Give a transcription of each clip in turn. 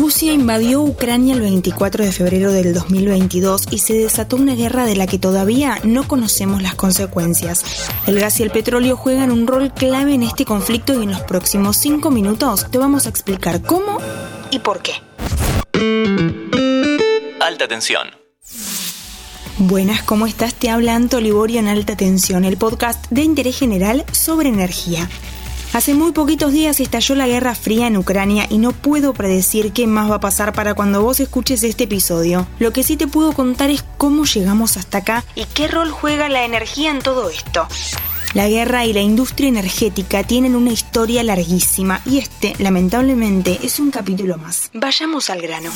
Rusia invadió Ucrania el 24 de febrero del 2022 y se desató una guerra de la que todavía no conocemos las consecuencias. El gas y el petróleo juegan un rol clave en este conflicto y en los próximos cinco minutos te vamos a explicar cómo y por qué. Alta tensión. Buenas, ¿cómo estás? Te habla Anto Liborio en Alta Tensión, el podcast de interés general sobre energía. Hace muy poquitos días estalló la Guerra Fría en Ucrania y no puedo predecir qué más va a pasar para cuando vos escuches este episodio. Lo que sí te puedo contar es cómo llegamos hasta acá y qué rol juega la energía en todo esto. La guerra y la industria energética tienen una historia larguísima y este, lamentablemente, es un capítulo más. Vayamos al grano.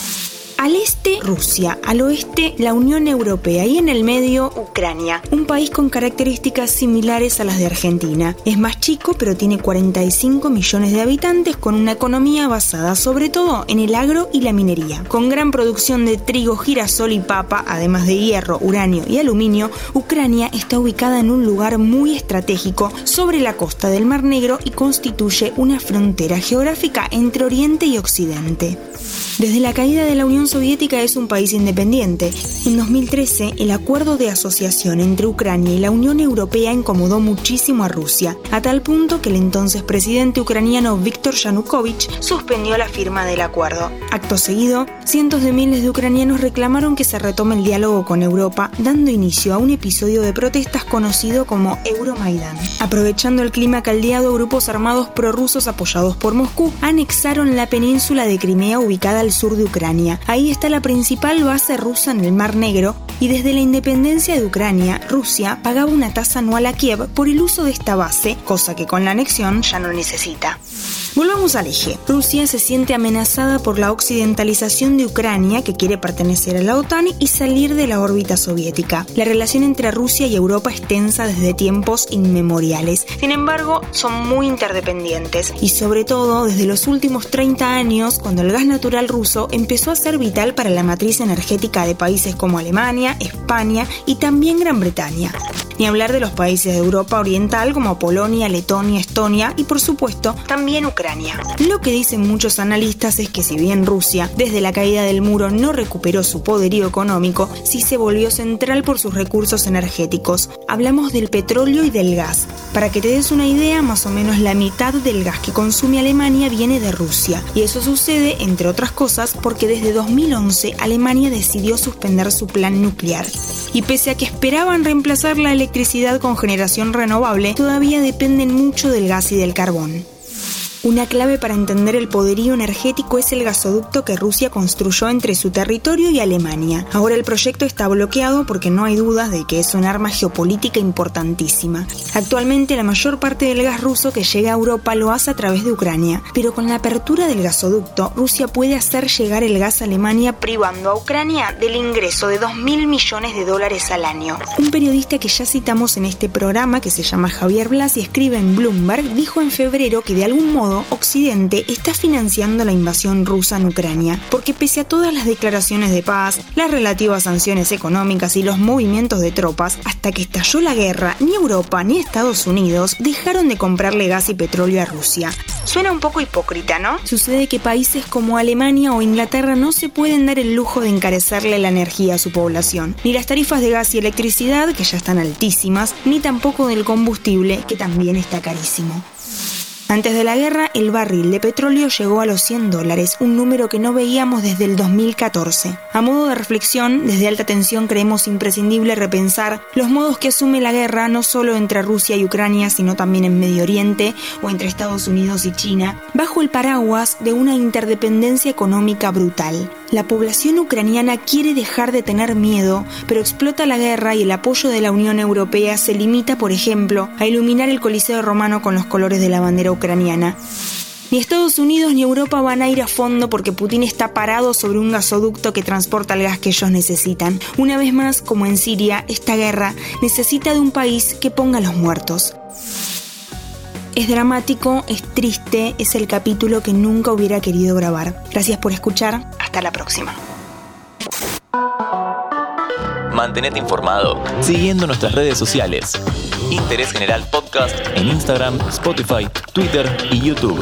Al este, Rusia, al oeste, la Unión Europea y en el medio, Ucrania, un país con características similares a las de Argentina. Es más chico, pero tiene 45 millones de habitantes con una economía basada sobre todo en el agro y la minería. Con gran producción de trigo, girasol y papa, además de hierro, uranio y aluminio, Ucrania está ubicada en un lugar muy estratégico sobre la costa del Mar Negro y constituye una frontera geográfica entre Oriente y Occidente. Desde la caída de la Unión Soviética es un país independiente. En 2013, el acuerdo de asociación entre Ucrania y la Unión Europea incomodó muchísimo a Rusia, a tal punto que el entonces presidente ucraniano Viktor Yanukovych suspendió la firma del acuerdo. Acto seguido, cientos de miles de ucranianos reclamaron que se retome el diálogo con Europa, dando inicio a un episodio de protestas conocido como Euromaidan. Aprovechando el clima caldeado, grupos armados prorrusos apoyados por Moscú anexaron la península de Crimea ubicada al sur de Ucrania. Ahí está la principal base rusa en el Mar Negro y desde la independencia de Ucrania, Rusia pagaba una tasa anual a Kiev por el uso de esta base, cosa que con la anexión ya no necesita. Volvamos al eje. Rusia se siente amenazada por la occidentalización de Ucrania, que quiere pertenecer a la OTAN y salir de la órbita soviética. La relación entre Rusia y Europa es tensa desde tiempos inmemoriales. Sin embargo, son muy interdependientes y sobre todo desde los últimos 30 años, cuando el gas natural ruso empezó a ser vital para la matriz energética de países como Alemania, España y también Gran Bretaña ni hablar de los países de Europa Oriental como Polonia, Letonia, Estonia y por supuesto también Ucrania. Lo que dicen muchos analistas es que si bien Rusia desde la caída del muro no recuperó su poderío económico, sí se volvió central por sus recursos energéticos. Hablamos del petróleo y del gas. Para que te des una idea, más o menos la mitad del gas que consume Alemania viene de Rusia. Y eso sucede, entre otras cosas, porque desde 2011 Alemania decidió suspender su plan nuclear. Y pese a que esperaban reemplazar la electricidad con generación renovable todavía dependen mucho del gas y del carbón. Una clave para entender el poderío energético es el gasoducto que Rusia construyó entre su territorio y Alemania. Ahora el proyecto está bloqueado porque no hay dudas de que es un arma geopolítica importantísima. Actualmente la mayor parte del gas ruso que llega a Europa lo hace a través de Ucrania, pero con la apertura del gasoducto, Rusia puede hacer llegar el gas a Alemania privando a Ucrania del ingreso de 2.000 millones de dólares al año. Un periodista que ya citamos en este programa, que se llama Javier Blas y escribe en Bloomberg, dijo en febrero que de algún modo Occidente está financiando la invasión rusa en Ucrania, porque pese a todas las declaraciones de paz, las relativas sanciones económicas y los movimientos de tropas, hasta que estalló la guerra, ni Europa ni Estados Unidos dejaron de comprarle gas y petróleo a Rusia. Suena un poco hipócrita, ¿no? Sucede que países como Alemania o Inglaterra no se pueden dar el lujo de encarecerle la energía a su población, ni las tarifas de gas y electricidad, que ya están altísimas, ni tampoco del combustible, que también está carísimo. Antes de la guerra, el barril de petróleo llegó a los 100 dólares, un número que no veíamos desde el 2014. A modo de reflexión, desde alta tensión creemos imprescindible repensar los modos que asume la guerra no solo entre Rusia y Ucrania, sino también en Medio Oriente o entre Estados Unidos y China, bajo el paraguas de una interdependencia económica brutal. La población ucraniana quiere dejar de tener miedo, pero explota la guerra y el apoyo de la Unión Europea se limita, por ejemplo, a iluminar el Coliseo romano con los colores de la bandera ucraniana. Ni Estados Unidos ni Europa van a ir a fondo porque Putin está parado sobre un gasoducto que transporta el gas que ellos necesitan. Una vez más, como en Siria, esta guerra necesita de un país que ponga los muertos. Es dramático, es triste, es el capítulo que nunca hubiera querido grabar. Gracias por escuchar, hasta la próxima. Mantenete informado siguiendo nuestras redes sociales. Interés General Podcast en Instagram, Spotify, Twitter y YouTube.